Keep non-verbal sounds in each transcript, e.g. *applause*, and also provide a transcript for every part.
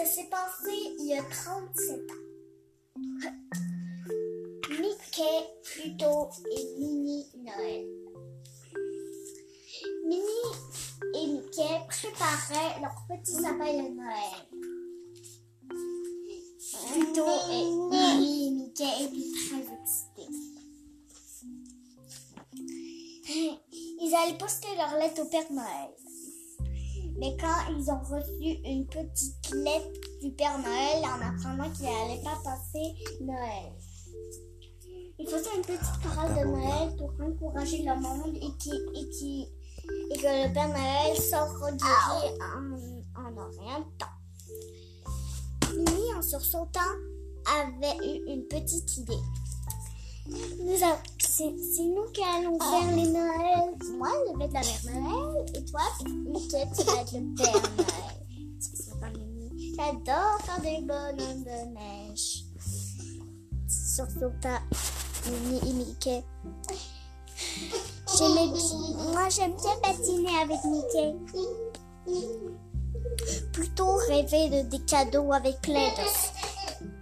de 37 ans. Mickey, Pluto et Minnie Noël. Minnie et Mickey préparaient leur petit sapin de Noël. Pluto et Minnie et Mickey étaient très excités. Ils allaient poster leur lettre au Père Noël. Mais quand ils ont reçu une petite lettre du Père Noël en apprenant qu'il n'allait pas passer Noël, ils faisaient une petite parole de Noël pour encourager le monde et, qui, et, qui, et que le Père Noël sort rediriger en, en rien de temps. Mimi, en sursautant, avait eu une petite idée. Nous c'est c'est nous qui allons faire les Noëls. Moi, je vais être la Mère Noël. Et toi, Mickey, tu vas être le Père Noël. *laughs* J'adore faire des bonhommes de neige. Surtout pas Mimi et Mickey. J'aimais Moi, j'aime bien patiner avec Mickey. Plutôt rêver de des cadeaux avec plein.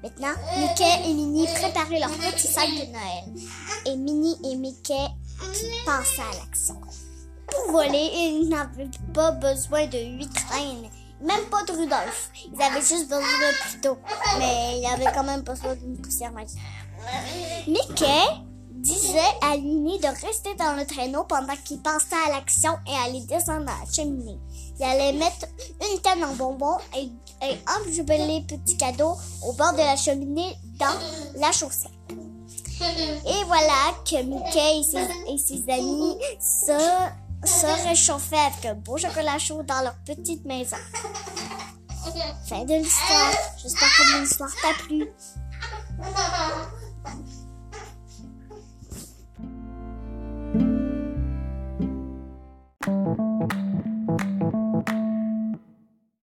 Maintenant, Mickey et Minnie préparaient leur petit sac de Noël. Et Minnie et Mickey passaient à l'action. Pour voler, ils n'avaient pas besoin de huit reines, même pas de Rudolph. Ils avaient juste besoin de Pluto. Mais il avait quand même besoin d'une poussière magique. Mickey disait à Minnie de rester dans le traîneau pendant qu'il passait à l'action et allait descendre dans la cheminée. Il allait mettre une canne en bonbons et, et les petits cadeaux au bord de la cheminée dans la chaussette. Et voilà que Mickey et ses, amis se, se réchauffaient avec un beau chocolat chaud dans leur petite maison. Fin de l'histoire. J'espère que l'histoire t'a plu.